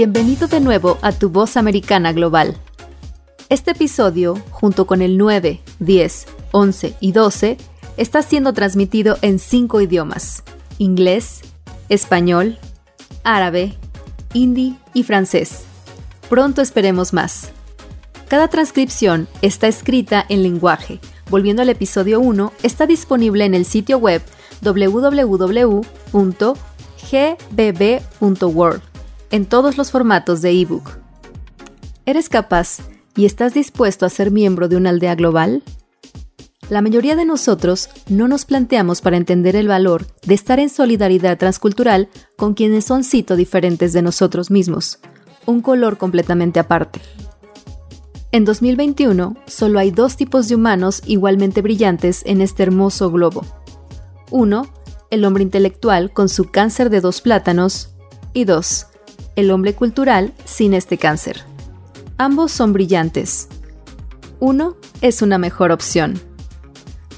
Bienvenido de nuevo a Tu Voz Americana Global. Este episodio, junto con el 9, 10, 11 y 12, está siendo transmitido en cinco idiomas, inglés, español, árabe, hindi y francés. Pronto esperemos más. Cada transcripción está escrita en lenguaje. Volviendo al episodio 1, está disponible en el sitio web www.gbb.world en todos los formatos de ebook. ¿Eres capaz y estás dispuesto a ser miembro de una aldea global? La mayoría de nosotros no nos planteamos para entender el valor de estar en solidaridad transcultural con quienes son cito diferentes de nosotros mismos, un color completamente aparte. En 2021, solo hay dos tipos de humanos igualmente brillantes en este hermoso globo. Uno, el hombre intelectual con su cáncer de dos plátanos, y dos, el hombre cultural sin este cáncer. Ambos son brillantes. Uno es una mejor opción.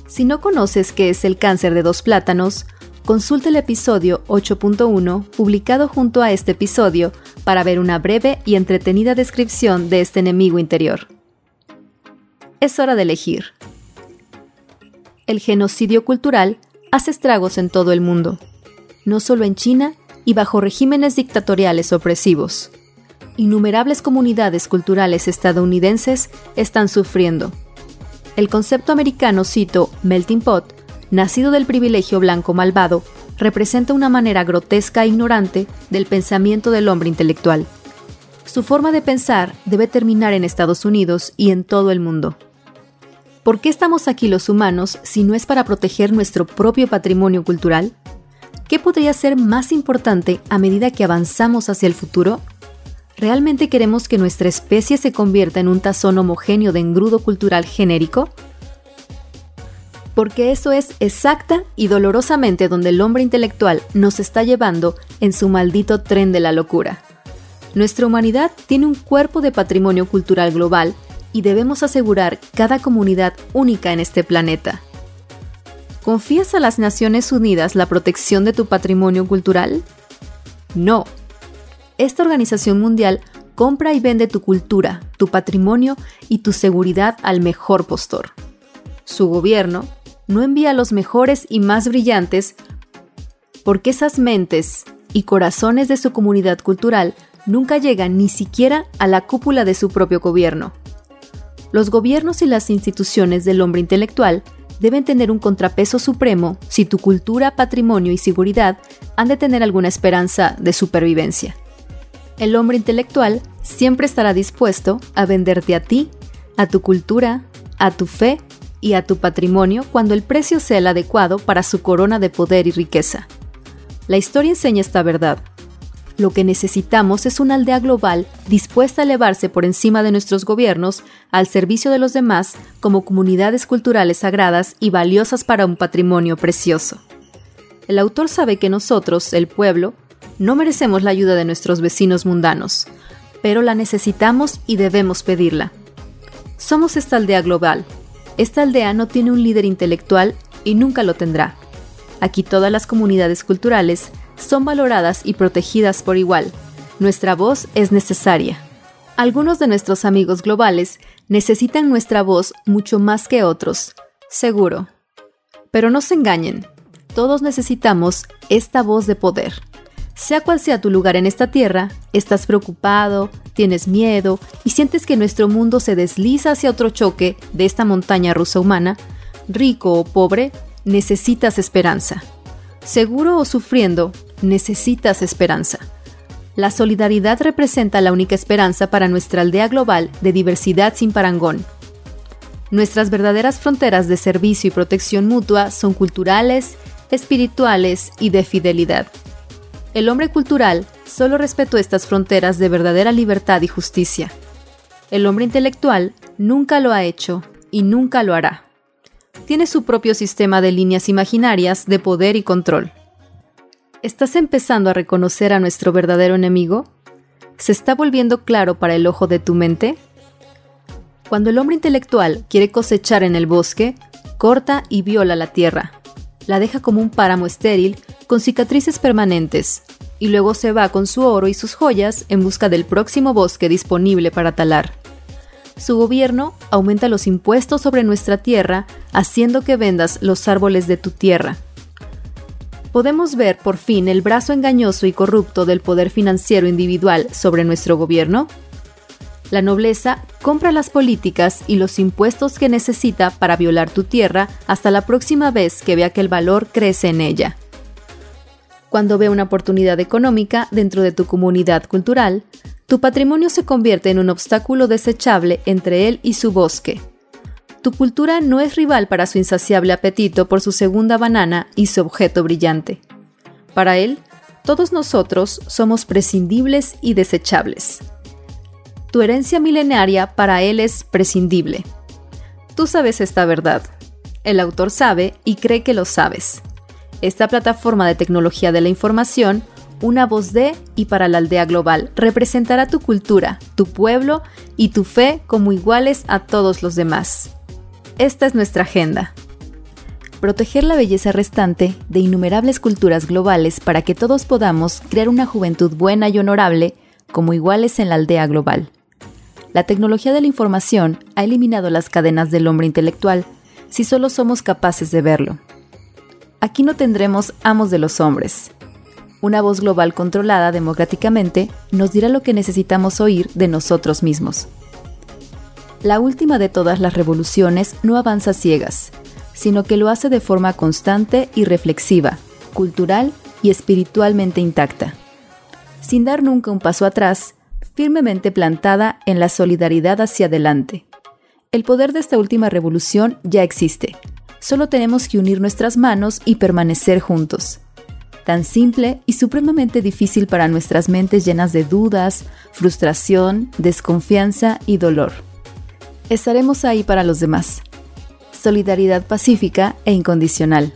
Si no conoces qué es el cáncer de dos plátanos, consulta el episodio 8.1 publicado junto a este episodio para ver una breve y entretenida descripción de este enemigo interior. Es hora de elegir. El genocidio cultural hace estragos en todo el mundo, no solo en China y bajo regímenes dictatoriales opresivos. Innumerables comunidades culturales estadounidenses están sufriendo el concepto americano, cito, melting pot, nacido del privilegio blanco malvado, representa una manera grotesca e ignorante del pensamiento del hombre intelectual. Su forma de pensar debe terminar en Estados Unidos y en todo el mundo. ¿Por qué estamos aquí los humanos si no es para proteger nuestro propio patrimonio cultural? ¿Qué podría ser más importante a medida que avanzamos hacia el futuro? ¿Realmente queremos que nuestra especie se convierta en un tazón homogéneo de engrudo cultural genérico? Porque eso es exacta y dolorosamente donde el hombre intelectual nos está llevando en su maldito tren de la locura. Nuestra humanidad tiene un cuerpo de patrimonio cultural global y debemos asegurar cada comunidad única en este planeta. ¿Confías a las Naciones Unidas la protección de tu patrimonio cultural? No, esta organización mundial compra y vende tu cultura, tu patrimonio y tu seguridad al mejor postor. Su gobierno no envía a los mejores y más brillantes porque esas mentes y corazones de su comunidad cultural nunca llegan ni siquiera a la cúpula de su propio gobierno. Los gobiernos y las instituciones del hombre intelectual deben tener un contrapeso supremo si tu cultura, patrimonio y seguridad han de tener alguna esperanza de supervivencia el hombre intelectual siempre estará dispuesto a venderte a ti, a tu cultura, a tu fe y a tu patrimonio cuando el precio sea el adecuado para su corona de poder y riqueza. La historia enseña esta verdad. Lo que necesitamos es una aldea global dispuesta a elevarse por encima de nuestros gobiernos al servicio de los demás como comunidades culturales sagradas y valiosas para un patrimonio precioso. El autor sabe que nosotros, el pueblo, no merecemos la ayuda de nuestros vecinos mundanos, pero la necesitamos y debemos pedirla. Somos esta aldea global. Esta aldea no tiene un líder intelectual y nunca lo tendrá. Aquí todas las comunidades culturales son valoradas y protegidas por igual. Nuestra voz es necesaria. Algunos de nuestros amigos globales necesitan nuestra voz mucho más que otros, seguro. Pero no se engañen, todos necesitamos esta voz de poder. Sea cual sea tu lugar en esta tierra, estás preocupado, tienes miedo y sientes que nuestro mundo se desliza hacia otro choque de esta montaña rusa humana, rico o pobre, necesitas esperanza. Seguro o sufriendo, necesitas esperanza. La solidaridad representa la única esperanza para nuestra aldea global de diversidad sin parangón. Nuestras verdaderas fronteras de servicio y protección mutua son culturales, espirituales y de fidelidad. El hombre cultural solo respetó estas fronteras de verdadera libertad y justicia. El hombre intelectual nunca lo ha hecho y nunca lo hará. Tiene su propio sistema de líneas imaginarias de poder y control. ¿Estás empezando a reconocer a nuestro verdadero enemigo? ¿Se está volviendo claro para el ojo de tu mente? Cuando el hombre intelectual quiere cosechar en el bosque, corta y viola la tierra. La deja como un páramo estéril con cicatrices permanentes y luego se va con su oro y sus joyas en busca del próximo bosque disponible para talar. Su gobierno aumenta los impuestos sobre nuestra tierra, haciendo que vendas los árboles de tu tierra. Podemos ver por fin el brazo engañoso y corrupto del poder financiero individual sobre nuestro gobierno. La nobleza compra las políticas y los impuestos que necesita para violar tu tierra hasta la próxima vez que vea que el valor crece en ella. Cuando ve una oportunidad económica dentro de tu comunidad cultural, tu patrimonio se convierte en un obstáculo desechable entre él y su bosque. Tu cultura no es rival para su insaciable apetito por su segunda banana y su objeto brillante. Para él, todos nosotros somos prescindibles y desechables. Tu herencia milenaria para él es prescindible. Tú sabes esta verdad. El autor sabe y cree que lo sabes esta plataforma de tecnología de la información, una voz de y para la aldea global, representará tu cultura, tu pueblo y tu fe como iguales a todos los demás. Esta es nuestra agenda. Proteger la belleza restante de innumerables culturas globales para que todos podamos crear una juventud buena y honorable como iguales en la aldea global. La tecnología de la información ha eliminado las cadenas del hombre intelectual si solo somos capaces de verlo. Aquí no tendremos amos de los hombres. Una voz global controlada democráticamente nos dirá lo que necesitamos oír de nosotros mismos. La última de todas las revoluciones no avanza ciegas, sino que lo hace de forma constante y reflexiva, cultural y espiritualmente intacta, sin dar nunca un paso atrás, firmemente plantada en la solidaridad hacia adelante. El poder de esta última revolución ya existe, solo tenemos que unir nuestras manos y permanecer juntos. Tan simple y supremamente difícil para nuestras mentes llenas de dudas, frustración, desconfianza y dolor. Estaremos ahí para los demás. Solidaridad pacífica e incondicional.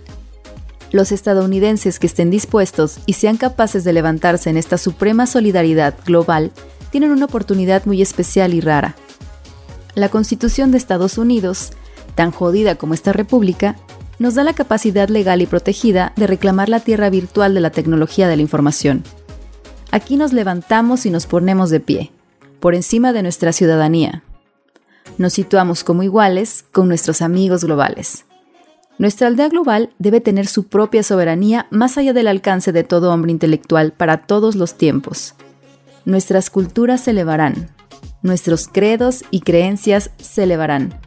Los estadounidenses que estén dispuestos y sean capaces de levantarse en esta suprema solidaridad global tienen una oportunidad muy especial y rara. La Constitución de Estados Unidos tan jodida como esta república, nos da la capacidad legal y protegida de reclamar la tierra virtual de la tecnología de la información. Aquí nos levantamos y nos ponemos de pie, por encima de nuestra ciudadanía. Nos situamos como iguales con nuestros amigos globales. Nuestra aldea global debe tener su propia soberanía más allá del alcance de todo hombre intelectual para todos los tiempos. Nuestras culturas se elevarán, nuestros credos y creencias se elevarán,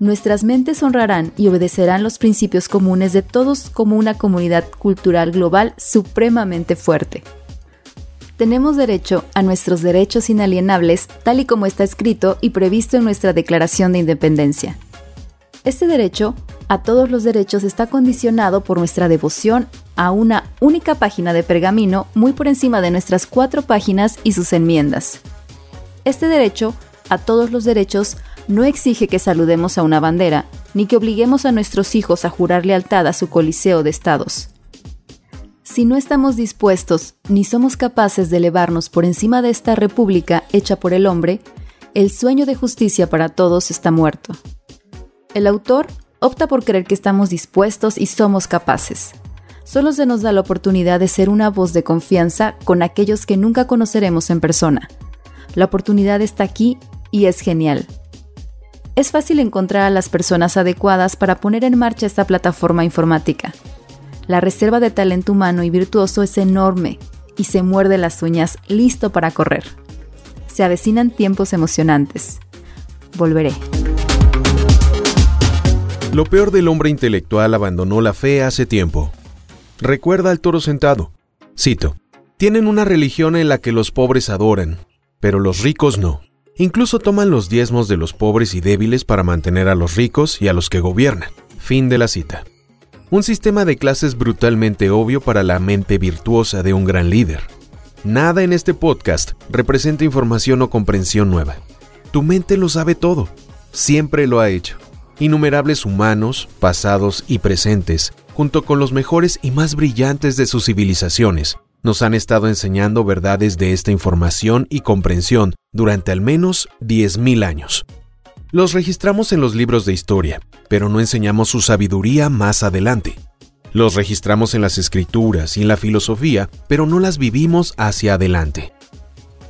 Nuestras mentes honrarán y obedecerán los principios comunes de todos como una comunidad cultural global supremamente fuerte. Tenemos derecho a nuestros derechos inalienables tal y como está escrito y previsto en nuestra Declaración de Independencia. Este derecho a todos los derechos está condicionado por nuestra devoción a una única página de pergamino muy por encima de nuestras cuatro páginas y sus enmiendas. Este derecho a todos los derechos no exige que saludemos a una bandera, ni que obliguemos a nuestros hijos a jurar lealtad a su coliseo de estados. Si no estamos dispuestos ni somos capaces de elevarnos por encima de esta república hecha por el hombre, el sueño de justicia para todos está muerto. El autor opta por creer que estamos dispuestos y somos capaces. Solo se nos da la oportunidad de ser una voz de confianza con aquellos que nunca conoceremos en persona. La oportunidad está aquí y es genial es fácil encontrar a las personas adecuadas para poner en marcha esta plataforma informática. La reserva de talento humano y virtuoso es enorme y se muerde las uñas listo para correr. Se avecinan tiempos emocionantes. Volveré. Lo peor del hombre intelectual abandonó la fe hace tiempo. Recuerda al toro sentado. Cito, tienen una religión en la que los pobres adoran, pero los ricos no. Incluso toman los diezmos de los pobres y débiles para mantener a los ricos y a los que gobiernan. Fin de la cita. Un sistema de clases brutalmente obvio para la mente virtuosa de un gran líder. Nada en este podcast representa información o comprensión nueva. Tu mente lo sabe todo. Siempre lo ha hecho. Innumerables humanos, pasados y presentes, junto con los mejores y más brillantes de sus civilizaciones, nos han estado enseñando verdades de esta información y comprensión durante al menos 10.000 años. Los registramos en los libros de historia, pero no enseñamos su sabiduría más adelante. Los registramos en las escrituras y en la filosofía, pero no las vivimos hacia adelante.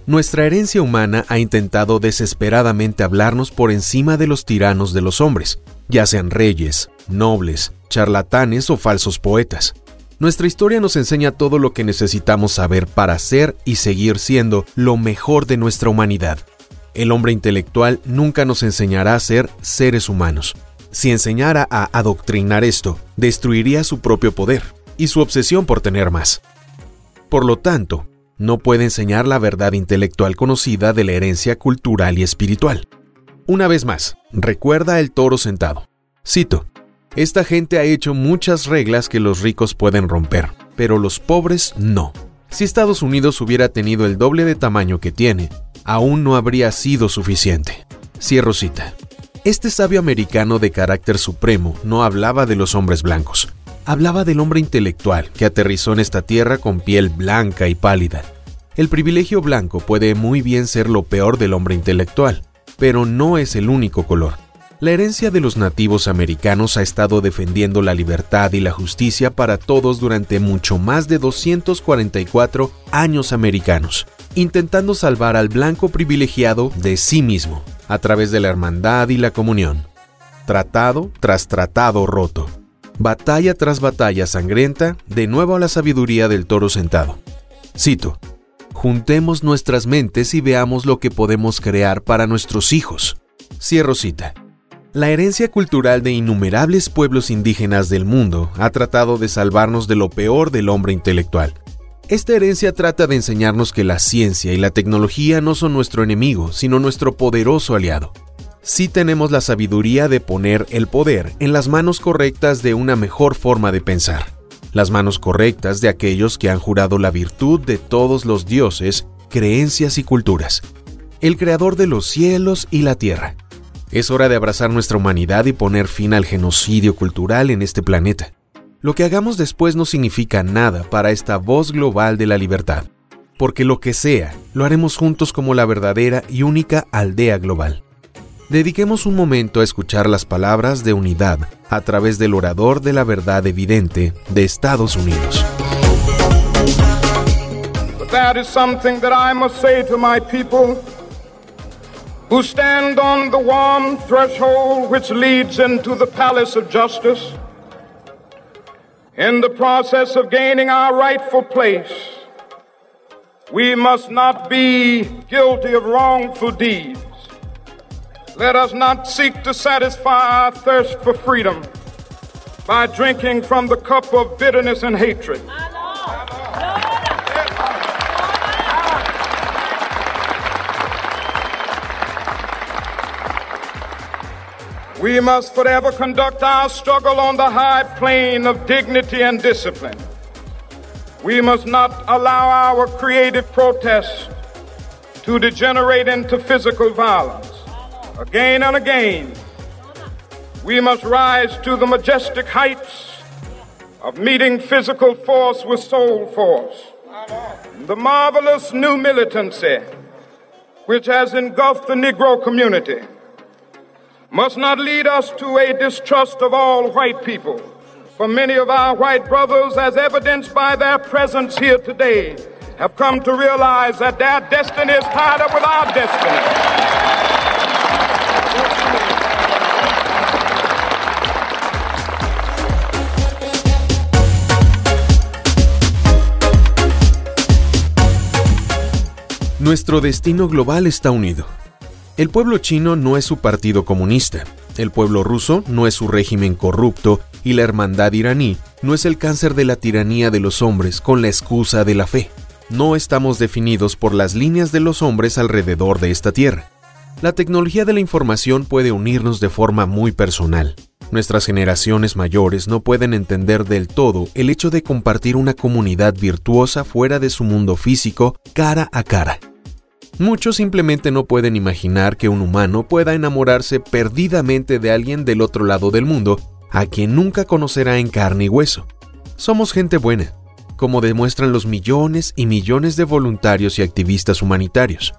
Nuestra herencia humana ha intentado desesperadamente hablarnos por encima de los tiranos de los hombres, ya sean reyes, nobles, charlatanes o falsos poetas. Nuestra historia nos enseña todo lo que necesitamos saber para ser y seguir siendo lo mejor de nuestra humanidad. El hombre intelectual nunca nos enseñará a ser seres humanos. Si enseñara a adoctrinar esto, destruiría su propio poder y su obsesión por tener más. Por lo tanto, no puede enseñar la verdad intelectual conocida de la herencia cultural y espiritual. Una vez más, recuerda el toro sentado. Cito, esta gente ha hecho muchas reglas que los ricos pueden romper, pero los pobres no. Si Estados Unidos hubiera tenido el doble de tamaño que tiene, aún no habría sido suficiente. Cierro cita. Este sabio americano de carácter supremo no hablaba de los hombres blancos, hablaba del hombre intelectual que aterrizó en esta tierra con piel blanca y pálida. El privilegio blanco puede muy bien ser lo peor del hombre intelectual, pero no es el único color. La herencia de los nativos americanos ha estado defendiendo la libertad y la justicia para todos durante mucho más de 244 años americanos, intentando salvar al blanco privilegiado de sí mismo, a través de la hermandad y la comunión. Tratado tras tratado roto. Batalla tras batalla sangrienta, de nuevo a la sabiduría del toro sentado. Cito, juntemos nuestras mentes y veamos lo que podemos crear para nuestros hijos. Cierro cita. La herencia cultural de innumerables pueblos indígenas del mundo ha tratado de salvarnos de lo peor del hombre intelectual. Esta herencia trata de enseñarnos que la ciencia y la tecnología no son nuestro enemigo, sino nuestro poderoso aliado. Sí tenemos la sabiduría de poner el poder en las manos correctas de una mejor forma de pensar, las manos correctas de aquellos que han jurado la virtud de todos los dioses, creencias y culturas, el creador de los cielos y la tierra es hora de abrazar nuestra humanidad y poner fin al genocidio cultural en este planeta. Lo que hagamos después no significa nada para esta voz global de la libertad, porque lo que sea, lo haremos juntos como la verdadera y única aldea global. Dediquemos un momento a escuchar las palabras de unidad a través del orador de la verdad evidente de Estados Unidos. that is something that I must say to my people. who stand on the warm threshold which leads into the palace of justice. In the process of gaining our rightful place, we must not be guilty of wrongful deeds. Let us not seek to satisfy our thirst for freedom by drinking from the cup of bitterness and hatred. We must forever conduct our struggle on the high plane of dignity and discipline. We must not allow our creative protests to degenerate into physical violence. Again and again, we must rise to the majestic heights of meeting physical force with soul force. The marvelous new militancy which has engulfed the Negro community must not lead us to a distrust of all white people. For many of our white brothers, as evidenced by their presence here today, have come to realize that their destiny is tied up with our destiny. Nuestro destino global está unido. El pueblo chino no es su partido comunista, el pueblo ruso no es su régimen corrupto y la hermandad iraní no es el cáncer de la tiranía de los hombres con la excusa de la fe. No estamos definidos por las líneas de los hombres alrededor de esta tierra. La tecnología de la información puede unirnos de forma muy personal. Nuestras generaciones mayores no pueden entender del todo el hecho de compartir una comunidad virtuosa fuera de su mundo físico cara a cara. Muchos simplemente no pueden imaginar que un humano pueda enamorarse perdidamente de alguien del otro lado del mundo, a quien nunca conocerá en carne y hueso. Somos gente buena, como demuestran los millones y millones de voluntarios y activistas humanitarios.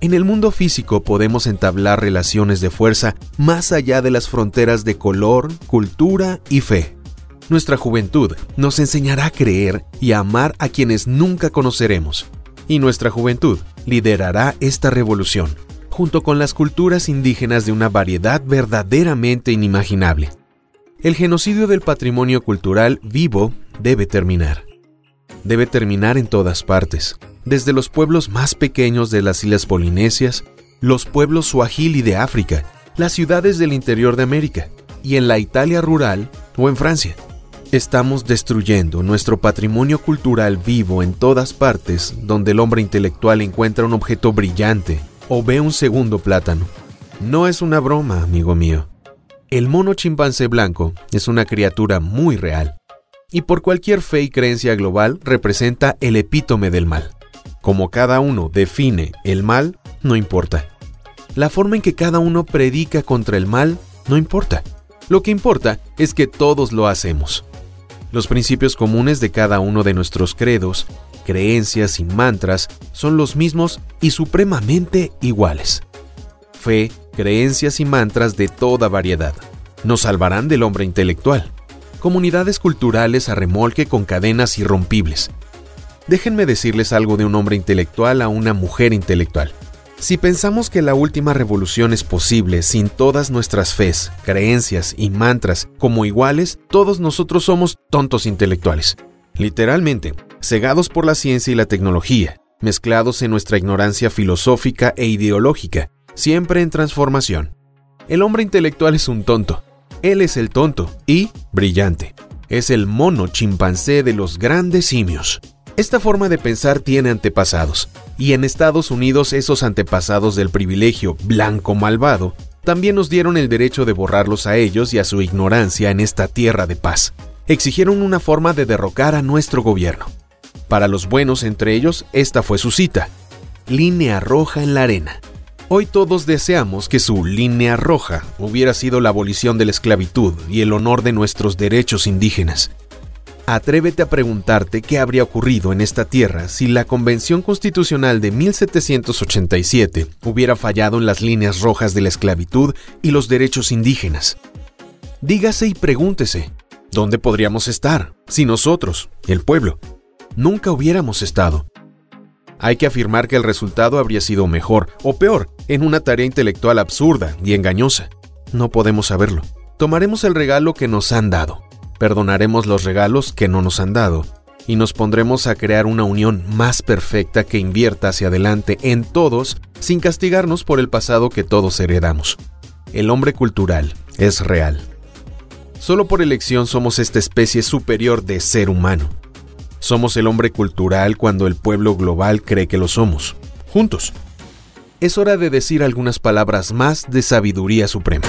En el mundo físico podemos entablar relaciones de fuerza más allá de las fronteras de color, cultura y fe. Nuestra juventud nos enseñará a creer y a amar a quienes nunca conoceremos. Y nuestra juventud liderará esta revolución, junto con las culturas indígenas de una variedad verdaderamente inimaginable. El genocidio del patrimonio cultural vivo debe terminar. Debe terminar en todas partes, desde los pueblos más pequeños de las islas polinesias, los pueblos suajili de África, las ciudades del interior de América, y en la Italia rural o en Francia. Estamos destruyendo nuestro patrimonio cultural vivo en todas partes donde el hombre intelectual encuentra un objeto brillante o ve un segundo plátano. No es una broma, amigo mío. El mono chimpancé blanco es una criatura muy real y por cualquier fe y creencia global representa el epítome del mal. Como cada uno define el mal, no importa. La forma en que cada uno predica contra el mal, no importa. Lo que importa es que todos lo hacemos. Los principios comunes de cada uno de nuestros credos, creencias y mantras son los mismos y supremamente iguales. Fe, creencias y mantras de toda variedad. Nos salvarán del hombre intelectual. Comunidades culturales a remolque con cadenas irrompibles. Déjenme decirles algo de un hombre intelectual a una mujer intelectual. Si pensamos que la última revolución es posible sin todas nuestras fes, creencias y mantras como iguales, todos nosotros somos tontos intelectuales. Literalmente, cegados por la ciencia y la tecnología, mezclados en nuestra ignorancia filosófica e ideológica, siempre en transformación. El hombre intelectual es un tonto. Él es el tonto y brillante. Es el mono chimpancé de los grandes simios. Esta forma de pensar tiene antepasados, y en Estados Unidos esos antepasados del privilegio blanco malvado también nos dieron el derecho de borrarlos a ellos y a su ignorancia en esta tierra de paz. Exigieron una forma de derrocar a nuestro gobierno. Para los buenos entre ellos, esta fue su cita. Línea roja en la arena. Hoy todos deseamos que su línea roja hubiera sido la abolición de la esclavitud y el honor de nuestros derechos indígenas. Atrévete a preguntarte qué habría ocurrido en esta tierra si la Convención Constitucional de 1787 hubiera fallado en las líneas rojas de la esclavitud y los derechos indígenas. Dígase y pregúntese, ¿dónde podríamos estar si nosotros, el pueblo, nunca hubiéramos estado? Hay que afirmar que el resultado habría sido mejor o peor en una tarea intelectual absurda y engañosa. No podemos saberlo. Tomaremos el regalo que nos han dado perdonaremos los regalos que no nos han dado y nos pondremos a crear una unión más perfecta que invierta hacia adelante en todos sin castigarnos por el pasado que todos heredamos. El hombre cultural es real. Solo por elección somos esta especie superior de ser humano. Somos el hombre cultural cuando el pueblo global cree que lo somos. Juntos. Es hora de decir algunas palabras más de sabiduría suprema.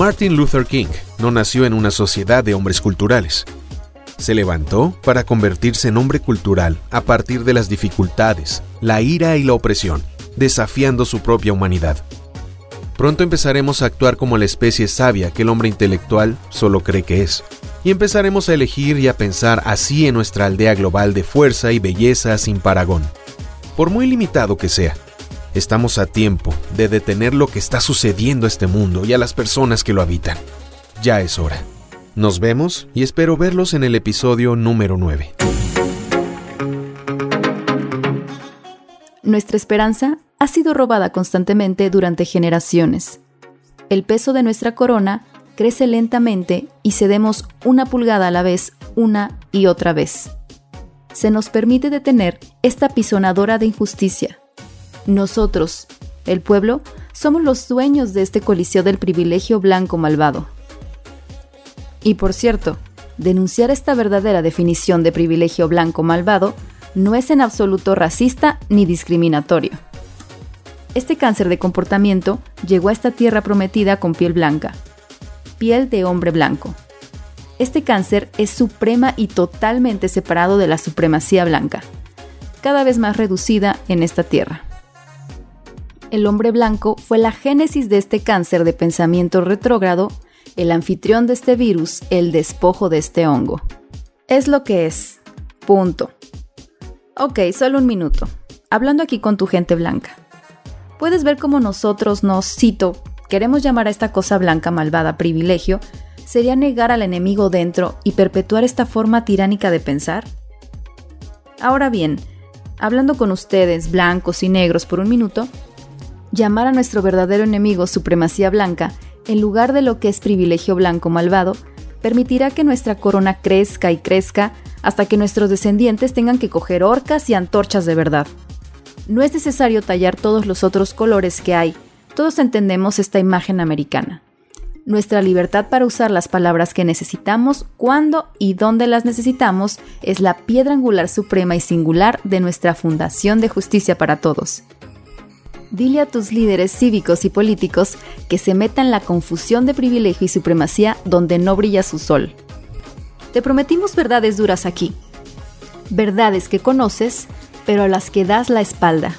Martin Luther King no nació en una sociedad de hombres culturales. Se levantó para convertirse en hombre cultural a partir de las dificultades, la ira y la opresión, desafiando su propia humanidad. Pronto empezaremos a actuar como la especie sabia que el hombre intelectual solo cree que es, y empezaremos a elegir y a pensar así en nuestra aldea global de fuerza y belleza sin paragón, por muy limitado que sea. Estamos a tiempo de detener lo que está sucediendo a este mundo y a las personas que lo habitan. Ya es hora. Nos vemos y espero verlos en el episodio número 9. Nuestra esperanza ha sido robada constantemente durante generaciones. El peso de nuestra corona crece lentamente y cedemos una pulgada a la vez una y otra vez. Se nos permite detener esta pisonadora de injusticia nosotros, el pueblo, somos los dueños de este coliseo del privilegio blanco malvado. Y por cierto, denunciar esta verdadera definición de privilegio blanco malvado no es en absoluto racista ni discriminatorio. Este cáncer de comportamiento llegó a esta tierra prometida con piel blanca, piel de hombre blanco. Este cáncer es suprema y totalmente separado de la supremacía blanca, cada vez más reducida en esta tierra. El hombre blanco fue la génesis de este cáncer de pensamiento retrógrado, el anfitrión de este virus, el despojo de este hongo. Es lo que es. Punto. Ok, solo un minuto. Hablando aquí con tu gente blanca puedes ver cómo nosotros nos, cito, queremos llamar a esta cosa blanca malvada privilegio, sería negar al enemigo dentro y perpetuar esta forma tiránica de pensar? Ahora bien, hablando con ustedes, blancos y negros, por un minuto, llamar a nuestro verdadero enemigo supremacía blanca, en lugar de lo que es privilegio blanco malvado, permitirá que nuestra corona crezca y crezca hasta que nuestros descendientes tengan que coger orcas y antorchas de verdad no es necesario tallar todos los otros colores que hay. Todos entendemos esta imagen americana. Nuestra libertad para usar las palabras que necesitamos, cuándo y dónde las necesitamos, es la piedra angular suprema y singular de nuestra Fundación de Justicia para Todos. Dile a tus líderes cívicos y políticos que se metan la confusión de privilegio y supremacía donde no brilla su sol. Te prometimos verdades duras aquí. Verdades que conoces, pero a las que das la espalda.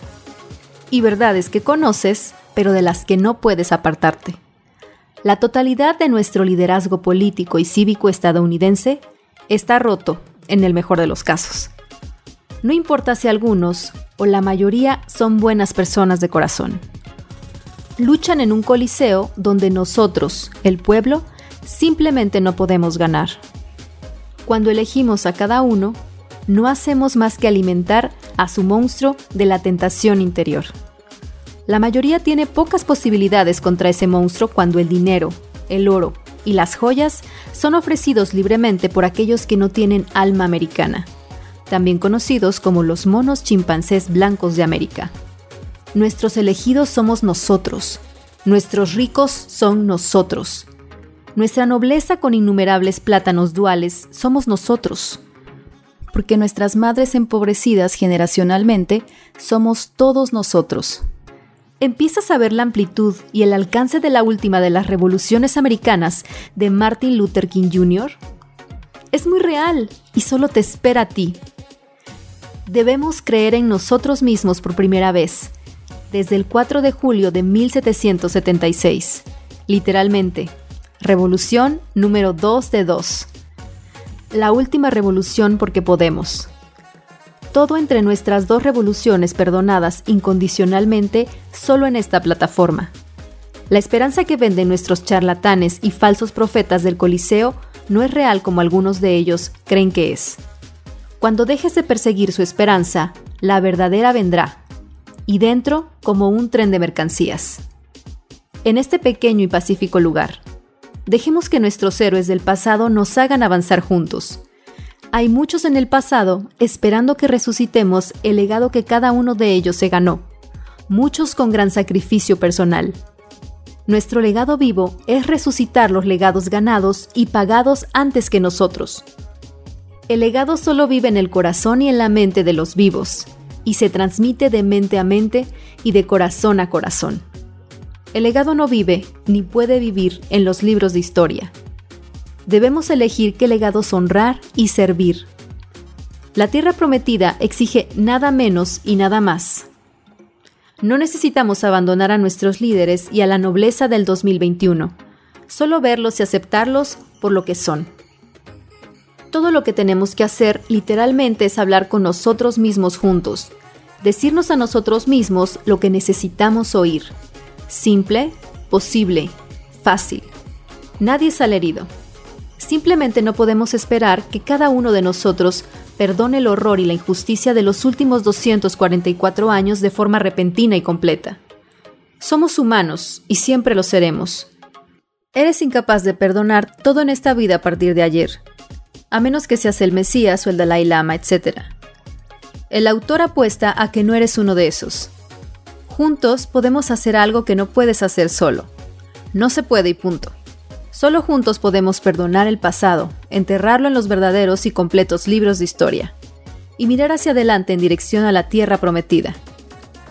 Y verdades que conoces, pero de las que no puedes apartarte. La totalidad de nuestro liderazgo político y cívico estadounidense está roto, en el mejor de los casos. No importa si algunos o la mayoría son buenas personas de corazón. Luchan en un coliseo donde nosotros, el pueblo, simplemente no podemos ganar. Cuando elegimos a cada uno, no hacemos más que alimentar a su monstruo de la tentación interior. La mayoría tiene pocas posibilidades contra ese monstruo cuando el dinero, el oro y las joyas son ofrecidos libremente por aquellos que no tienen alma americana, también conocidos como los monos chimpancés blancos de América. Nuestros elegidos somos nosotros, nuestros ricos son nosotros. Nuestra nobleza con innumerables plátanos duales somos nosotros porque nuestras madres empobrecidas generacionalmente somos todos nosotros. Empiezas a ver la amplitud y el alcance de la última de las revoluciones americanas de Martin Luther King Jr. Es muy real y solo te espera a ti. Debemos creer en nosotros mismos por primera vez, desde el 4 de julio de 1776. Literalmente, revolución número 2 de 2 la última revolución porque podemos. Todo entre nuestras dos revoluciones perdonadas incondicionalmente solo en esta plataforma. La esperanza que venden nuestros charlatanes y falsos profetas del Coliseo no es real como algunos de ellos creen que es. Cuando dejes de perseguir su esperanza, la verdadera vendrá, y dentro como un tren de mercancías. En este pequeño y pacífico lugar, Dejemos que nuestros héroes del pasado nos hagan avanzar juntos. Hay muchos en el pasado esperando que resucitemos el legado que cada uno de ellos se ganó, muchos con gran sacrificio personal. Nuestro legado vivo es resucitar los legados ganados y pagados antes que nosotros. El legado solo vive en el corazón y en la mente de los vivos, y se transmite de mente a mente y de corazón a corazón. El legado no vive ni puede vivir en los libros de historia. Debemos elegir qué legados honrar y servir. La tierra prometida exige nada menos y nada más. No necesitamos abandonar a nuestros líderes y a la nobleza del 2021, solo verlos y aceptarlos por lo que son. Todo lo que tenemos que hacer literalmente es hablar con nosotros mismos juntos, decirnos a nosotros mismos lo que necesitamos oír Simple, posible, fácil. Nadie sale herido. Simplemente no podemos esperar que cada uno de nosotros perdone el horror y la injusticia de los últimos 244 años de forma repentina y completa. Somos humanos y siempre lo seremos. Eres incapaz de perdonar todo en esta vida a partir de ayer, a menos que seas el Mesías o el Dalai Lama, etc. El autor apuesta a que no eres uno de esos. Juntos podemos hacer algo que no puedes hacer solo. No se puede y punto. Solo juntos podemos perdonar el pasado, enterrarlo en los verdaderos y completos libros de historia. y mirar hacia adelante en dirección a la tierra prometida.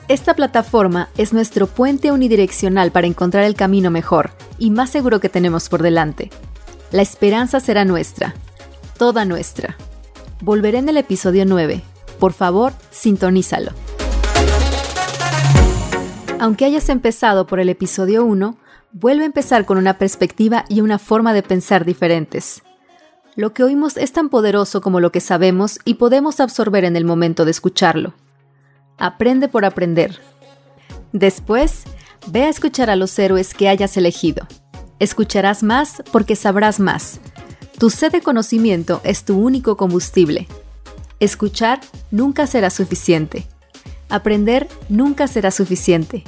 Esta plataforma es nuestro puente unidireccional para encontrar el camino mejor y más seguro que tenemos por delante. La esperanza será nuestra, toda nuestra. Volveré en el episodio 9. Por favor, sintonízalo. Aunque hayas empezado por el episodio 1, vuelve a empezar con una perspectiva y una forma de pensar diferentes. Lo que oímos es tan poderoso como lo que sabemos y podemos absorber en el momento de escucharlo. Aprende por aprender. Después, ve a escuchar a los héroes que hayas elegido. Escucharás más porque sabrás más. Tu sed de conocimiento es tu único combustible. Escuchar nunca será suficiente. Aprender nunca será suficiente.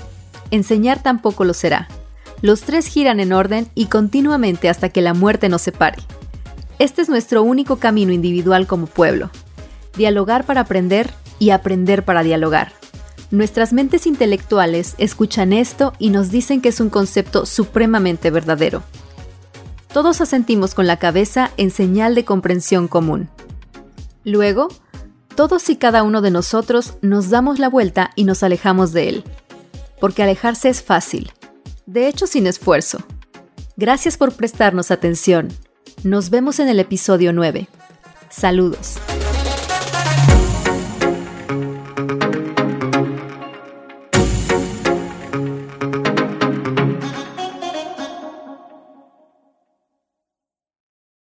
Enseñar tampoco lo será. Los tres giran en orden y continuamente hasta que la muerte nos separe. Este es nuestro único camino individual como pueblo. Dialogar para aprender y aprender para dialogar. Nuestras mentes intelectuales escuchan esto y nos dicen que es un concepto supremamente verdadero. Todos asentimos con la cabeza en señal de comprensión común. Luego, todos y cada uno de nosotros nos damos la vuelta y nos alejamos de él. Porque alejarse es fácil, de hecho sin esfuerzo. Gracias por prestarnos atención. Nos vemos en el episodio 9. Saludos.